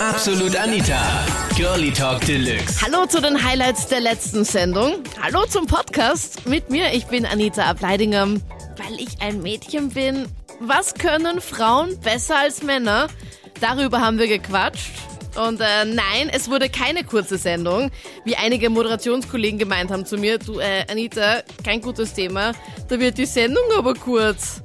Absolut Anita. Girlie Talk Deluxe. Hallo zu den Highlights der letzten Sendung. Hallo zum Podcast mit mir. Ich bin Anita Ableidinger. Weil ich ein Mädchen bin. Was können Frauen besser als Männer? Darüber haben wir gequatscht. Und äh, nein, es wurde keine kurze Sendung, wie einige Moderationskollegen gemeint haben zu mir. Du, äh, Anita, kein gutes Thema. Da wird die Sendung aber kurz.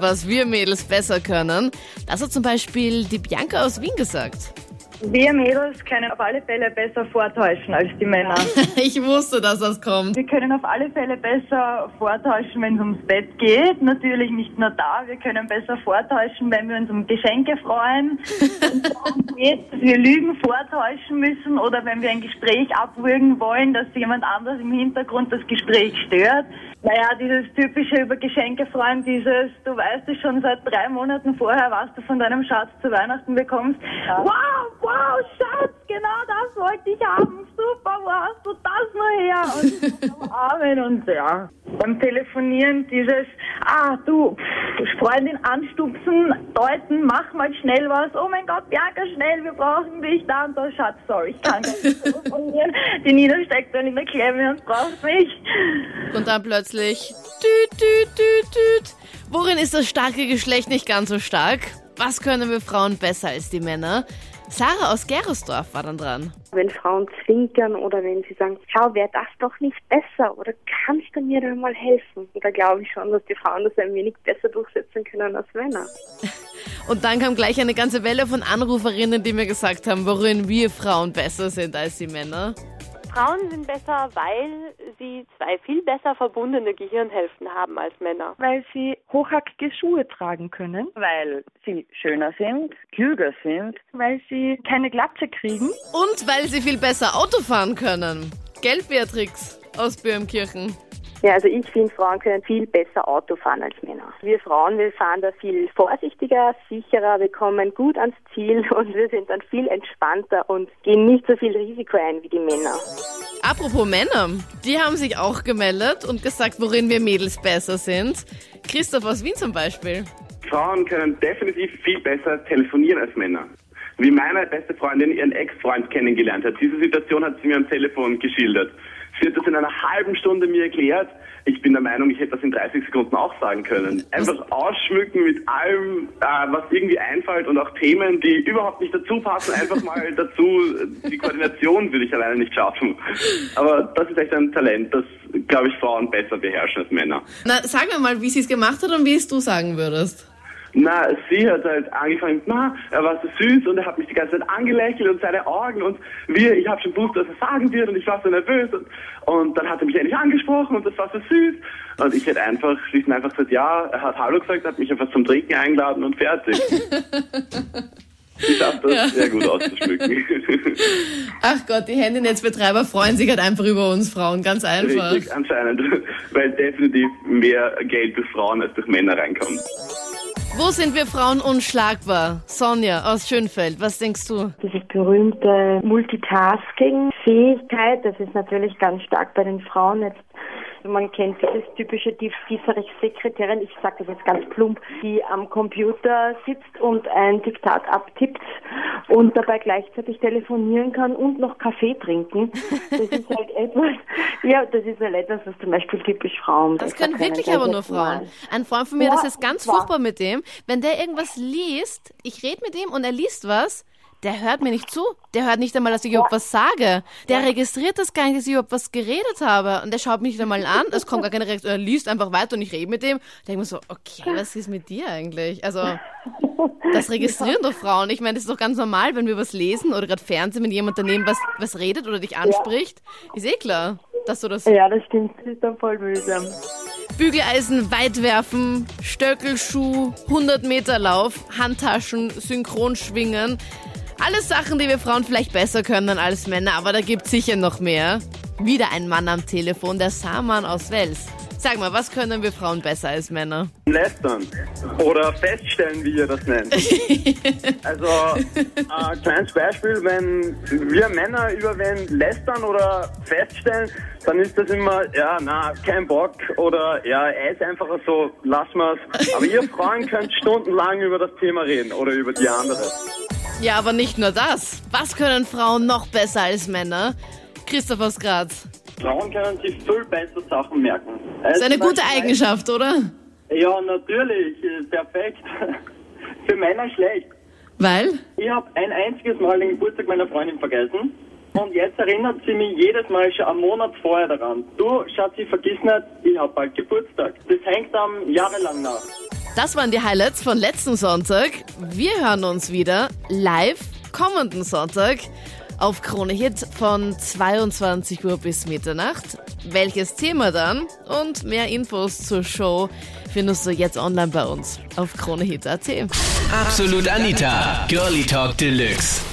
Was wir Mädels besser können, das hat zum Beispiel die Bianca aus Wien gesagt. Wir Mädels können auf alle Fälle besser vortäuschen als die Männer. Ich wusste, dass das kommt. Wir können auf alle Fälle besser vortäuschen, wenn es ums Bett geht. Natürlich nicht nur da. Wir können besser vortäuschen, wenn wir uns um Geschenke freuen. Wenn es darum geht, dass wir Lügen vortäuschen müssen oder wenn wir ein Gespräch abwürgen wollen, dass jemand anders im Hintergrund das Gespräch stört. Naja, dieses typische über Geschenke freuen, dieses, du weißt es schon seit drei Monaten vorher, was du von deinem Schatz zu Weihnachten bekommst. Wow, wow, Schatz, genau das wollte ich haben. Super, wo hast du das nur her? Und am Armen und ja. Beim Telefonieren dieses, ah, du, pff, Freundin anstupsen, deuten, mach mal schnell was. Oh mein Gott, Bianca, schnell, wir brauchen dich da und da. Schatz, sorry, ich kann gar nicht telefonieren. Die Nina steckt dann in der Klemme und braucht mich. Und dann plötzlich düt, düt, düt, düt. Worin ist das starke Geschlecht nicht ganz so stark? Was können wir Frauen besser als die Männer? Sarah aus Geresdorf war dann dran. Wenn Frauen zwinkern oder wenn sie sagen, schau, wäre das doch nicht besser oder kannst du mir da mal helfen? Und da glaube ich schon, dass die Frauen das ein wenig besser durchsetzen können als Männer. Und dann kam gleich eine ganze Welle von Anruferinnen, die mir gesagt haben, worin wir Frauen besser sind als die Männer. Frauen sind besser, weil sie zwei viel besser verbundene Gehirnhälften haben als Männer. weil sie hochhackige Schuhe tragen können, weil sie schöner sind, klüger sind. weil sie keine Glatze kriegen. Und weil sie viel besser Auto fahren können. Gell, Beatrix aus Böhmkirchen? Ja, also ich finde, Frauen können viel besser Auto fahren als Männer. Wir Frauen, wir fahren da viel vorsichtiger, sicherer, wir kommen gut ans Ziel und wir sind dann viel entspannter und gehen nicht so viel Risiko ein wie die Männer. Apropos Männer, die haben sich auch gemeldet und gesagt, worin wir Mädels besser sind. Christoph aus Wien zum Beispiel. Frauen können definitiv viel besser telefonieren als Männer. Wie meine beste Freundin ihren Ex-Freund kennengelernt hat. Diese Situation hat sie mir am Telefon geschildert. Sie hat das in einer halben Stunde mir erklärt. Ich bin der Meinung, ich hätte das in 30 Sekunden auch sagen können. Einfach ausschmücken mit allem, äh, was irgendwie einfällt und auch Themen, die überhaupt nicht dazu passen, einfach mal dazu. Die Koordination würde ich alleine nicht schaffen. Aber das ist echt ein Talent, das, glaube ich, Frauen besser beherrschen als Männer. Na, sag mir mal, wie sie es gemacht hat und wie es du sagen würdest. Na, sie hat halt angefangen, na, er war so süß und er hat mich die ganze Zeit angelächelt und seine Augen und wir, ich habe schon gewusst, was er sagen wird und ich war so nervös und, und dann hat er mich endlich angesprochen und das war so süß und ich hätte einfach, und einfach gesagt, ja, er hat Hallo gesagt, hat mich einfach zum Trinken eingeladen und fertig. Sie schafft das sehr gut auszuschmücken. Ach Gott, die Handynetzbetreiber freuen sich halt einfach über uns Frauen, ganz einfach. Richtig, anscheinend, weil definitiv mehr Geld durch Frauen als durch Männer reinkommt. Wo sind wir Frauen unschlagbar? Sonja aus Schönfeld, was denkst du? Diese berühmte Multitasking-Fähigkeit, das ist natürlich ganz stark bei den Frauen jetzt. Man kennt dieses typische die Sekretärin, ich sage das jetzt ganz plump, die am Computer sitzt und ein Diktat abtippt und dabei gleichzeitig telefonieren kann und noch Kaffee trinken. Das ist halt etwas, ja, das ist halt etwas, was zum Beispiel typisch Frauen Das können wirklich aber nur. Frauen. Ein Freund von mir, Ja, das ist ganz wahr. furchtbar mit dem. Wenn der irgendwas liest, ich rede mit ihm und er liest was, der hört mir nicht zu. Der hört nicht einmal, dass ich überhaupt was sage. Der registriert das gar nicht, dass ich überhaupt was geredet habe. Und der schaut mich nicht einmal an. Es kommt gar keine Reaktion. Er liest einfach weiter und ich rede mit dem. Da denke ich mir so, okay, was ist mit dir eigentlich? Also, das registrieren doch Frauen. Ich meine, das ist doch ganz normal, wenn wir was lesen oder gerade Fernsehen, wenn jemand daneben was, was redet oder dich anspricht. Ist eh klar, dass du das Ja, das stimmt, das ist dann voll mühsam. Bügeleisen weit werfen, Stöckelschuh, 100 Meter Lauf, Handtaschen, synchron schwingen. Alles Sachen, die wir Frauen vielleicht besser können als Männer, aber da gibt's sicher noch mehr. Wieder ein Mann am Telefon, der Saman aus Wels. Sag mal, was können wir Frauen besser als Männer? Lästern oder feststellen, wie ihr das nennt. also, ein kleines Beispiel, wenn wir Männer über wen lästern oder feststellen, dann ist das immer, ja, na, kein Bock oder ja, er ist einfach so, lass mal's. Aber ihr Frauen könnt stundenlang über das Thema reden oder über die andere. Ja, aber nicht nur das. Was können Frauen noch besser als Männer? Christoph aus Graz. Frauen können sich viel besser Sachen merken. Das ist eine Also gute Eigenschaft, oder? Ja, natürlich. Perfekt. Für Männer schlecht. Weil? Ich habe ein einziges Mal den Geburtstag meiner Freundin vergessen. Und jetzt erinnert sie mich jedes Mal schon einen Monat vorher daran. Du, Schatzi, vergiss nicht, ich habe bald Geburtstag. Das hängt am jahrelang nach. Das waren die Highlights von letzten Sonntag. Wir hören uns wieder live kommenden Sonntag auf Krone Hit von 22 Uhr bis Mitternacht. Welches Thema dann und mehr Infos zur Show findest du jetzt online bei uns auf kronehit.at. Absolut Anita, Girlie Talk Deluxe.